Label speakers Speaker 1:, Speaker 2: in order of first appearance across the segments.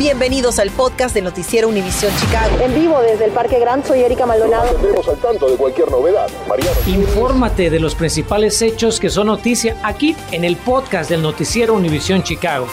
Speaker 1: Bienvenidos al podcast de Noticiero Univisión Chicago.
Speaker 2: En vivo desde el Parque Gran, soy Erika Maldonado.
Speaker 3: Estamos al tanto de cualquier novedad. Mariano.
Speaker 4: Infórmate de los principales hechos que son noticia aquí en el podcast del Noticiero Univisión Chicago.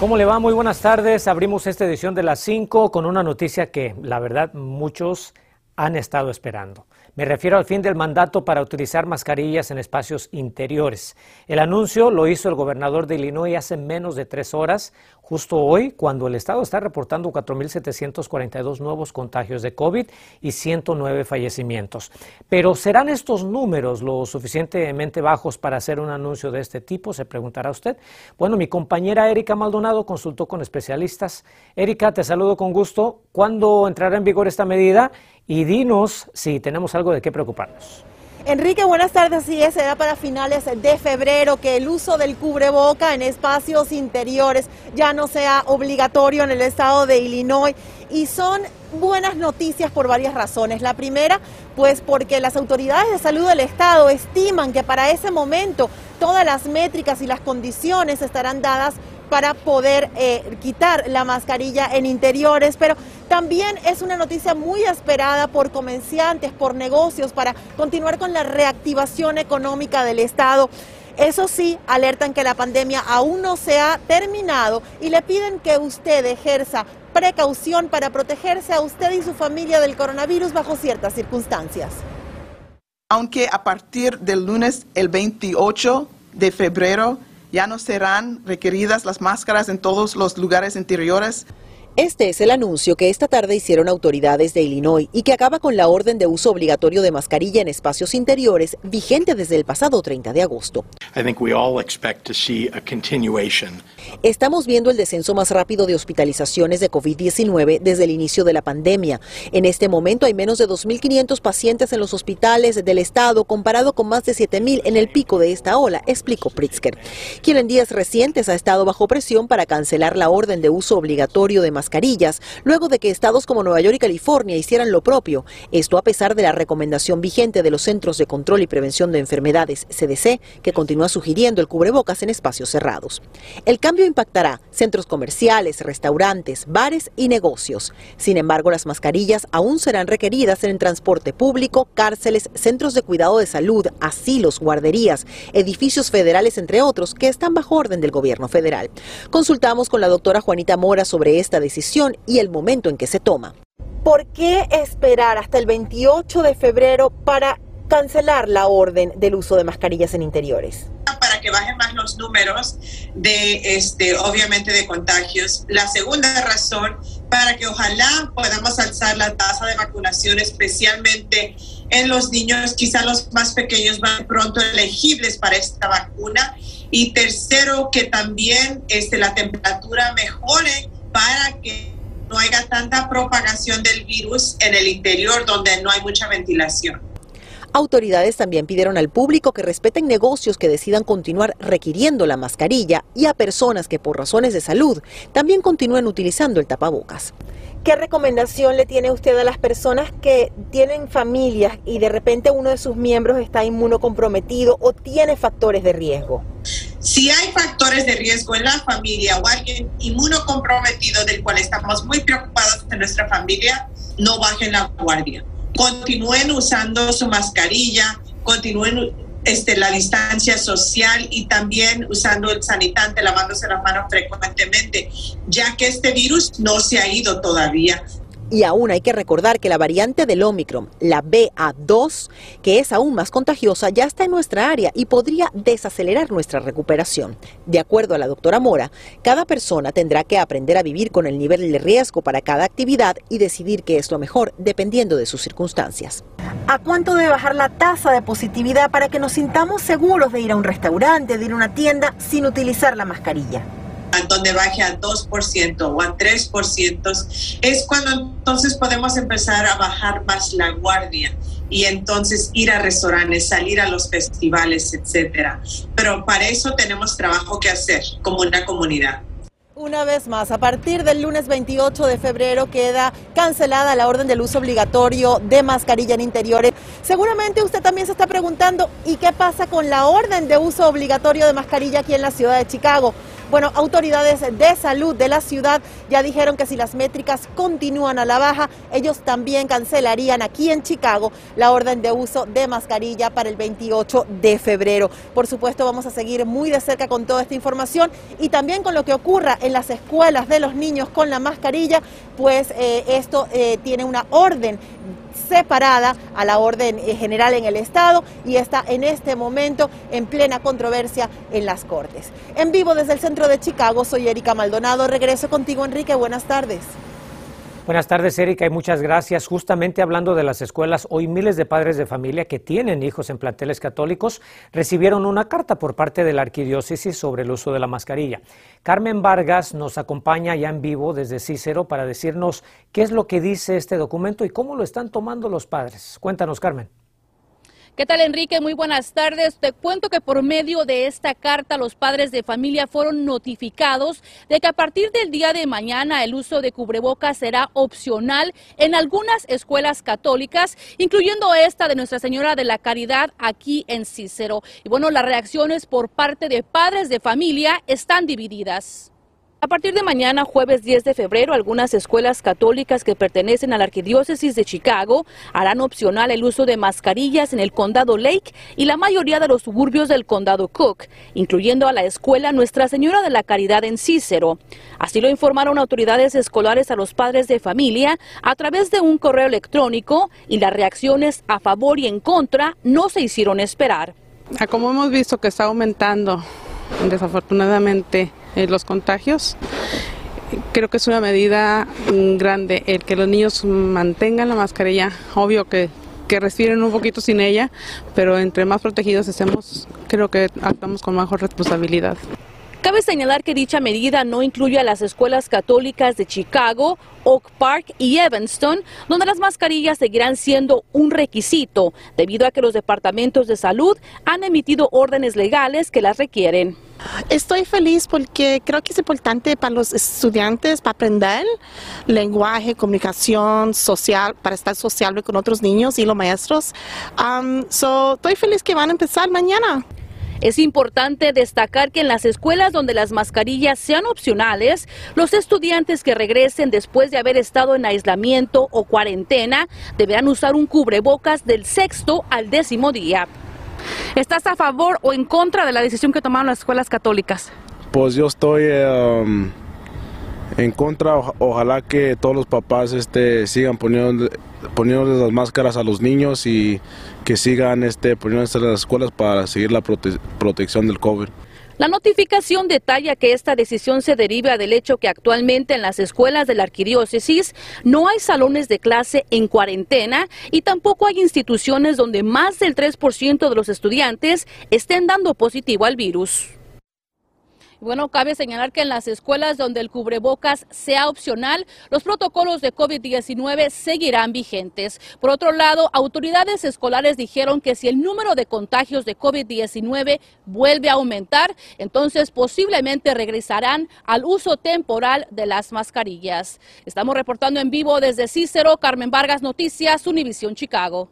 Speaker 4: ¿Cómo le va? Muy buenas tardes. Abrimos esta edición de las 5 con una noticia que la verdad muchos han estado esperando. Me refiero al fin del mandato para utilizar mascarillas en espacios interiores. El anuncio lo hizo el gobernador de Illinois hace menos de tres horas, justo hoy, cuando el estado está reportando 4.742 nuevos contagios de COVID y 109 fallecimientos. Pero ¿serán estos números lo suficientemente bajos para hacer un anuncio de este tipo? Se preguntará usted. Bueno, mi compañera Erika Maldonado consultó con especialistas. Erika, te saludo con gusto. ¿Cuándo entrará en vigor esta medida? Y dinos si tenemos algo de qué preocuparnos.
Speaker 2: Enrique, buenas tardes. Sí, será para finales de febrero que el uso del cubreboca en espacios interiores ya no sea obligatorio en el estado de Illinois. Y son buenas noticias por varias razones. La primera, pues porque las autoridades de salud del estado estiman que para ese momento todas las métricas y las condiciones estarán dadas para poder eh, quitar la mascarilla en interiores, pero también es una noticia muy esperada por comerciantes, por negocios, para continuar con la reactivación económica del Estado. Eso sí, alertan que la pandemia aún no se ha terminado y le piden que usted ejerza precaución para protegerse a usted y su familia del coronavirus bajo ciertas circunstancias.
Speaker 5: Aunque a partir del lunes el 28 de febrero ya no serán requeridas las máscaras en todos los lugares interiores.
Speaker 1: Este es el anuncio que esta tarde hicieron autoridades de Illinois y que acaba con la orden de uso obligatorio de mascarilla en espacios interiores vigente desde el pasado 30 de agosto. Estamos viendo el descenso más rápido de hospitalizaciones de COVID-19 desde el inicio de la pandemia. En este momento hay menos de 2.500 pacientes en los hospitales del estado comparado con más de 7.000 en el pico de esta ola, explicó Pritzker, quien en días recientes ha estado bajo presión para cancelar la orden de uso obligatorio de mascarillas, luego de que estados como Nueva York y California hicieran lo propio. Esto a pesar de la recomendación vigente de los Centros de Control y Prevención de Enfermedades, CDC, que continúa sugiriendo el cubrebocas en espacios cerrados. El cambio impactará centros comerciales, restaurantes, bares y negocios. Sin embargo, las mascarillas aún serán requeridas en el transporte público, cárceles, centros de cuidado de salud, asilos, guarderías, edificios federales, entre otros, que están bajo orden del gobierno federal. Consultamos con la doctora Juanita Mora sobre esta decisión decisión y el momento en que se toma.
Speaker 2: ¿Por qué esperar hasta el 28 de febrero para cancelar la orden del uso de mascarillas en interiores?
Speaker 6: Para que bajen más los números de, este, obviamente, de contagios. La segunda razón, para que ojalá podamos alzar la tasa de vacunación, especialmente en los niños, quizá los más pequeños van pronto elegibles para esta vacuna. Y tercero, que también este, la temperatura mejore para que no haya tanta propagación del virus en el interior donde no hay mucha ventilación.
Speaker 1: Autoridades también pidieron al público que respeten negocios que decidan continuar requiriendo la mascarilla y a personas que por razones de salud también continúen utilizando el tapabocas.
Speaker 2: ¿Qué recomendación le tiene usted a las personas que tienen familias y de repente uno de sus miembros está inmunocomprometido o tiene factores de riesgo?
Speaker 6: Si hay factores de riesgo en la familia o alguien inmunocomprometido del cual estamos muy preocupados en nuestra familia, no bajen la guardia. Continúen usando su mascarilla, continúen este, la distancia social y también usando el sanitante, lavándose las manos frecuentemente, ya que este virus no se ha ido todavía.
Speaker 1: Y aún hay que recordar que la variante del Omicron, la BA2, que es aún más contagiosa, ya está en nuestra área y podría desacelerar nuestra recuperación. De acuerdo a la doctora Mora, cada persona tendrá que aprender a vivir con el nivel de riesgo para cada actividad y decidir qué es lo mejor dependiendo de sus circunstancias.
Speaker 2: ¿A cuánto debe bajar la tasa de positividad para que nos sintamos seguros de ir a un restaurante, de ir a una tienda sin utilizar la mascarilla?
Speaker 6: Donde baje a 2% o a 3%, es cuando entonces podemos empezar a bajar más la guardia y entonces ir a restaurantes, salir a los festivales, etcétera. Pero para eso tenemos trabajo que hacer como una comunidad.
Speaker 2: Una vez más, a partir del lunes 28 de febrero queda cancelada la orden del uso obligatorio de mascarilla en interiores. Seguramente usted también se está preguntando, ¿y qué pasa con la orden de uso obligatorio de mascarilla aquí en la ciudad de Chicago? Bueno, autoridades de salud de la ciudad ya dijeron que si las métricas continúan a la baja, ellos también cancelarían aquí en Chicago la orden de uso de mascarilla para el 28 de febrero. Por supuesto, vamos a seguir muy de cerca con toda esta información y también con lo que ocurra en las escuelas de los niños con la mascarilla, pues eh, esto eh, tiene una orden separada a la orden eh, general en el Estado y está en este momento en plena controversia en las Cortes. En vivo desde el centro de Chicago, soy Erika Maldonado. Regreso contigo, Enrique. Buenas tardes.
Speaker 4: Buenas tardes, Erika, y muchas gracias. Justamente hablando de las escuelas, hoy miles de padres de familia que tienen hijos en planteles católicos recibieron una carta por parte de la arquidiócesis sobre el uso de la mascarilla. Carmen Vargas nos acompaña ya en vivo desde Cícero para decirnos qué es lo que dice este documento y cómo lo están tomando los padres. Cuéntanos, Carmen.
Speaker 7: ¿Qué tal, Enrique? Muy buenas tardes. Te cuento que por medio de esta carta los padres de familia fueron notificados de que a partir del día de mañana el uso de cubrebocas será opcional en algunas escuelas católicas, incluyendo esta de Nuestra Señora de la Caridad aquí en Cícero. Y bueno, las reacciones por parte de padres de familia están divididas. A partir de mañana, jueves 10 de febrero, algunas escuelas católicas que pertenecen a la Arquidiócesis de Chicago harán opcional el uso de mascarillas en el condado Lake y la mayoría de los suburbios del condado Cook, incluyendo a la escuela Nuestra Señora de la Caridad en Cícero. Así lo informaron autoridades escolares a los padres de familia a través de un correo electrónico y las reacciones a favor y en contra no se hicieron esperar.
Speaker 8: Como hemos visto que está aumentando desafortunadamente eh, los contagios. Creo que es una medida mm, grande el que los niños mantengan la mascarilla. Obvio que, que respiren un poquito sin ella, pero entre más protegidos estemos, creo que actuamos con mejor responsabilidad.
Speaker 7: Cabe señalar que dicha medida no incluye a las escuelas católicas de Chicago, Oak Park y Evanston, donde las mascarillas seguirán siendo un requisito, debido a que los departamentos de salud han emitido órdenes legales que las requieren.
Speaker 9: Estoy feliz porque creo que es importante para los estudiantes para aprender lenguaje, comunicación social, para estar sociable con otros niños y los maestros. estoy feliz que van a empezar mañana.
Speaker 7: Es importante destacar que en las escuelas donde las mascarillas sean opcionales, los estudiantes que regresen después de haber estado en aislamiento o cuarentena deberán usar un cubrebocas del sexto al décimo día. ¿Estás a favor o en contra de la decisión que tomaron las escuelas católicas?
Speaker 10: Pues yo estoy em, en contra. ojalá que todos los papás este, sigan poniendo, poniendo las máscaras a los niños y que sigan este, poniéndose las escuelas para seguir la protección del COVID.
Speaker 7: La notificación detalla que esta decisión se deriva del hecho que actualmente en las escuelas de la arquidiócesis no hay salones de clase en cuarentena y tampoco hay instituciones donde más del 3% de los estudiantes estén dando positivo al virus. Bueno, cabe señalar que en las escuelas donde el cubrebocas sea opcional, los protocolos de COVID-19 seguirán vigentes. Por otro lado, autoridades escolares dijeron que si el número de contagios de COVID-19 vuelve a aumentar, entonces posiblemente regresarán al uso temporal de las mascarillas. Estamos reportando en vivo desde Cícero, Carmen Vargas Noticias, Univisión Chicago.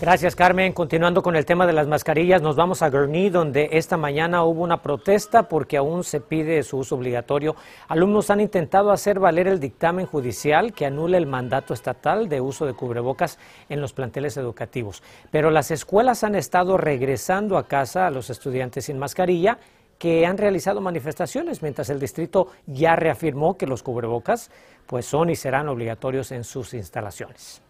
Speaker 4: Gracias, Carmen. Continuando con el tema de las mascarillas, nos vamos a Gurney, donde esta mañana hubo una protesta porque aún se pide su uso obligatorio. Alumnos han intentado hacer valer el dictamen judicial que anule el mandato estatal de uso de cubrebocas en los planteles educativos. Pero las escuelas han estado regresando a casa a los estudiantes sin mascarilla que han realizado manifestaciones, mientras el distrito ya reafirmó que los cubrebocas pues son y serán obligatorios en sus instalaciones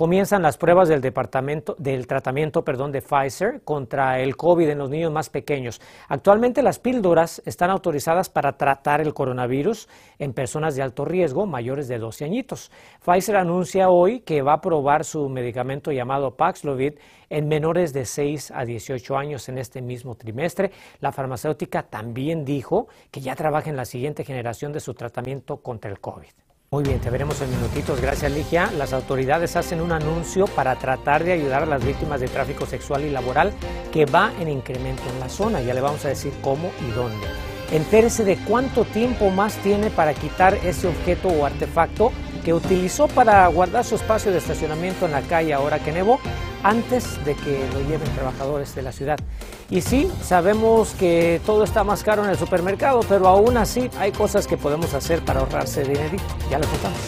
Speaker 4: comienzan las pruebas del departamento del tratamiento, perdón, de Pfizer contra el COVID en los niños más pequeños. Actualmente las píldoras están autorizadas para tratar el coronavirus en personas de alto riesgo mayores de 12 añitos. Pfizer anuncia hoy que va a probar su medicamento llamado Paxlovid en menores de 6 a 18 años en este mismo trimestre. La farmacéutica también dijo que ya trabaja en la siguiente generación de su tratamiento contra el COVID. Muy bien, te veremos en minutitos. Gracias, Ligia. Las autoridades hacen un anuncio para tratar de ayudar a las víctimas de tráfico sexual y laboral que va en incremento en la zona. Ya le vamos a decir cómo y dónde. Entérese de cuánto tiempo más tiene para quitar ese objeto o artefacto que utilizó para guardar su espacio de estacionamiento en la calle ahora que nevó, antes de que lo lleven trabajadores de la ciudad. Y sí, sabemos que todo está más caro en el supermercado, pero aún así hay cosas que podemos hacer para ahorrarse dinero. Ya lo contamos.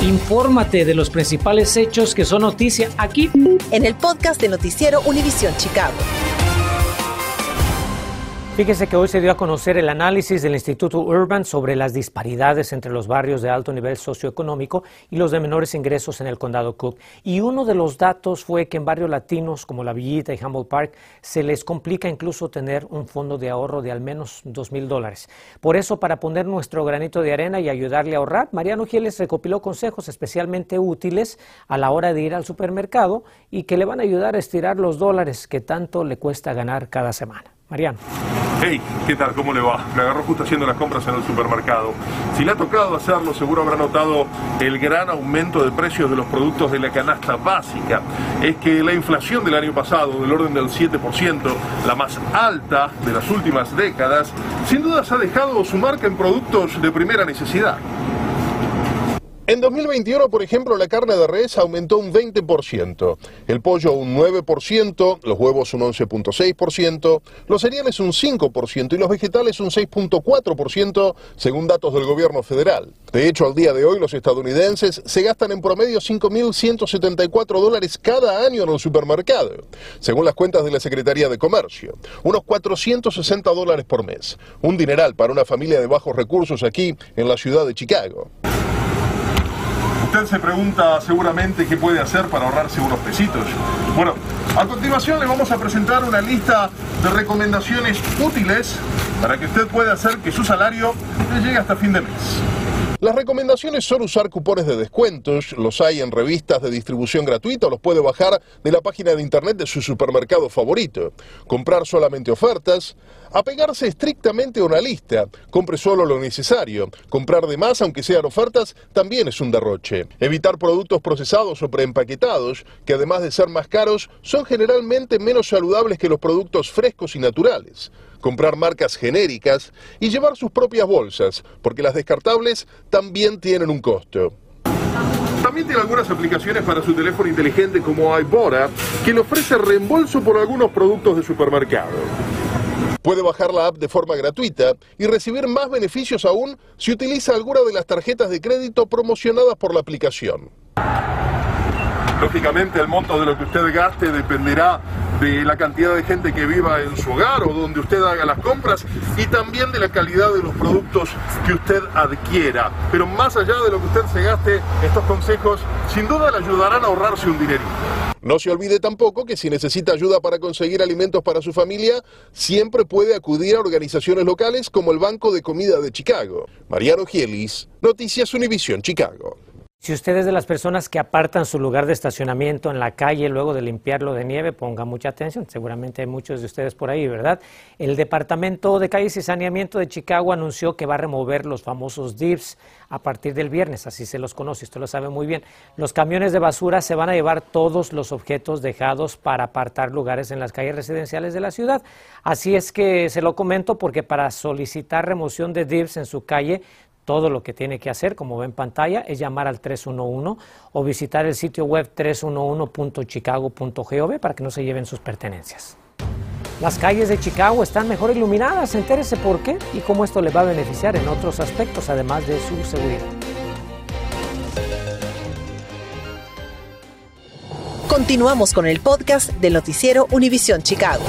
Speaker 4: Infórmate de los principales hechos que son noticia aquí
Speaker 1: en el podcast de Noticiero Univisión Chicago.
Speaker 4: Fíjese que hoy se dio a conocer el análisis del Instituto Urban sobre las disparidades entre los barrios de alto nivel socioeconómico y los de menores ingresos en el condado Cook. Y uno de los datos fue que en barrios latinos como La Villita y Humboldt Park se les complica incluso tener un fondo de ahorro de al menos dos mil dólares. Por eso, para poner nuestro granito de arena y ayudarle a ahorrar, Mariano Giles recopiló consejos especialmente útiles a la hora de ir al supermercado y que le van a ayudar a estirar los dólares que tanto le cuesta ganar cada semana. Mariano.
Speaker 11: Hey, ¿qué tal? ¿Cómo le va? Me agarró justo haciendo las compras en el supermercado. Si le ha tocado hacerlo, seguro habrá notado el gran aumento de precios de los productos de la canasta básica. Es que la inflación del año pasado, del orden del 7%, la más alta de las últimas décadas, sin dudas ha dejado su marca en productos de primera necesidad. En 2021, por ejemplo, la carne de res aumentó un 20%, el pollo un 9%, los huevos un 11.6%, los cereales un 5% y los vegetales un 6.4%, según datos del gobierno federal. De hecho, al día de hoy los estadounidenses se gastan en promedio 5.174 dólares cada año en el supermercado, según las cuentas de la Secretaría de Comercio, unos 460 dólares por mes, un dineral para una familia de bajos recursos aquí en la ciudad de Chicago. Usted se pregunta seguramente qué puede hacer para ahorrarse unos pesitos. Bueno, a continuación le vamos a presentar una lista de recomendaciones útiles para que usted pueda hacer que su salario le llegue hasta fin de mes. Las recomendaciones son usar cupones de descuentos, los hay en revistas de distribución gratuita o los puede bajar de la página de internet de su supermercado favorito, comprar solamente ofertas, apegarse estrictamente a una lista, compre solo lo necesario, comprar de más aunque sean ofertas también es un derroche, evitar productos procesados o preempaquetados, que además de ser más caros, son generalmente menos saludables que los productos frescos y naturales comprar marcas genéricas y llevar sus propias bolsas, porque las descartables también tienen un costo. También tiene algunas aplicaciones para su teléfono inteligente como iBora, que le ofrece reembolso por algunos productos de supermercado. Puede bajar la app de forma gratuita y recibir más beneficios aún si utiliza alguna de las tarjetas de crédito promocionadas por la aplicación. Lógicamente el monto de lo que usted gaste dependerá de la cantidad de gente que viva en su hogar o donde usted haga las compras y también de la calidad de los productos que usted adquiera. Pero más allá de lo que usted se gaste, estos consejos sin duda le ayudarán a ahorrarse un dinerito. No se olvide tampoco que si necesita ayuda para conseguir alimentos para su familia, siempre puede acudir a organizaciones locales como el Banco de Comida de Chicago. Mariano Gielis, Noticias Univisión Chicago.
Speaker 4: Si usted es de las personas que apartan su lugar de estacionamiento en la calle luego de limpiarlo de nieve, ponga mucha atención. Seguramente hay muchos de ustedes por ahí, ¿verdad? El Departamento de Calles y Saneamiento de Chicago anunció que va a remover los famosos dips a partir del viernes, así se los conoce, usted lo sabe muy bien. Los camiones de basura se van a llevar todos los objetos dejados para apartar lugares en las calles residenciales de la ciudad. Así es que se lo comento porque para solicitar remoción de dips en su calle todo lo que tiene que hacer, como ve en pantalla, es llamar al 311 o visitar el sitio web 311.chicago.gov para que no se lleven sus pertenencias. Las calles de Chicago están mejor iluminadas, entérese por qué y cómo esto le va a beneficiar en otros aspectos, además de su seguridad.
Speaker 1: Continuamos con el podcast del noticiero Univisión Chicago.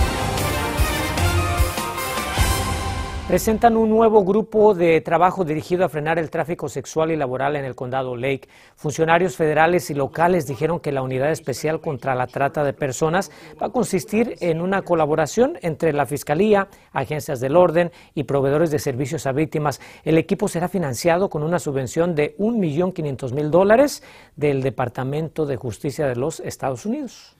Speaker 4: Presentan un nuevo grupo de trabajo dirigido a frenar el tráfico sexual y laboral en el condado Lake. Funcionarios federales y locales dijeron que la unidad especial contra la trata de personas va a consistir en una colaboración entre la Fiscalía, agencias del orden y proveedores de servicios a víctimas. El equipo será financiado con una subvención de 1.500.000 dólares del Departamento de Justicia de los Estados Unidos.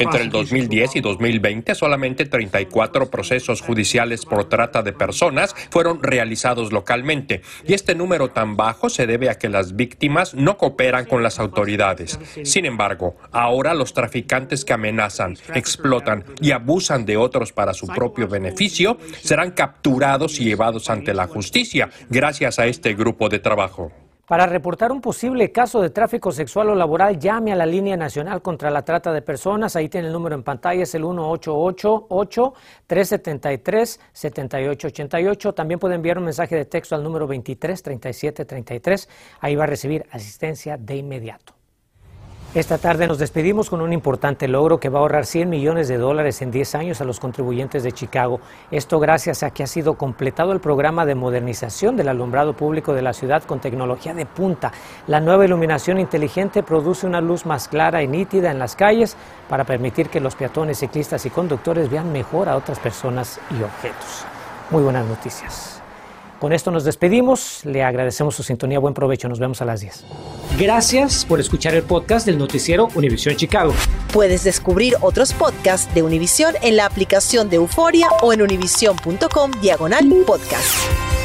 Speaker 12: Entre el 2010 y 2020, solamente 34 procesos judiciales por trata de personas fueron realizados localmente. Y este número tan bajo se debe a que las víctimas no cooperan con las autoridades. Sin embargo, ahora los traficantes que amenazan, explotan y abusan de otros para su propio beneficio serán capturados y llevados ante la justicia gracias a este grupo de trabajo.
Speaker 4: Para reportar un posible caso de tráfico sexual o laboral, llame a la línea nacional contra la trata de personas. Ahí tiene el número en pantalla, es el 1888-373-7888. También puede enviar un mensaje de texto al número 233733. Ahí va a recibir asistencia de inmediato. Esta tarde nos despedimos con un importante logro que va a ahorrar 100 millones de dólares en 10 años a los contribuyentes de Chicago. Esto gracias a que ha sido completado el programa de modernización del alumbrado público de la ciudad con tecnología de punta. La nueva iluminación inteligente produce una luz más clara y nítida en las calles para permitir que los peatones, ciclistas y conductores vean mejor a otras personas y objetos. Muy buenas noticias. Con esto nos despedimos. Le agradecemos su sintonía. Buen provecho. Nos vemos a las 10. Gracias por escuchar el podcast del noticiero Univisión Chicago.
Speaker 1: Puedes descubrir otros podcasts de Univisión en la aplicación de Euforia o en univision.com diagonal podcast.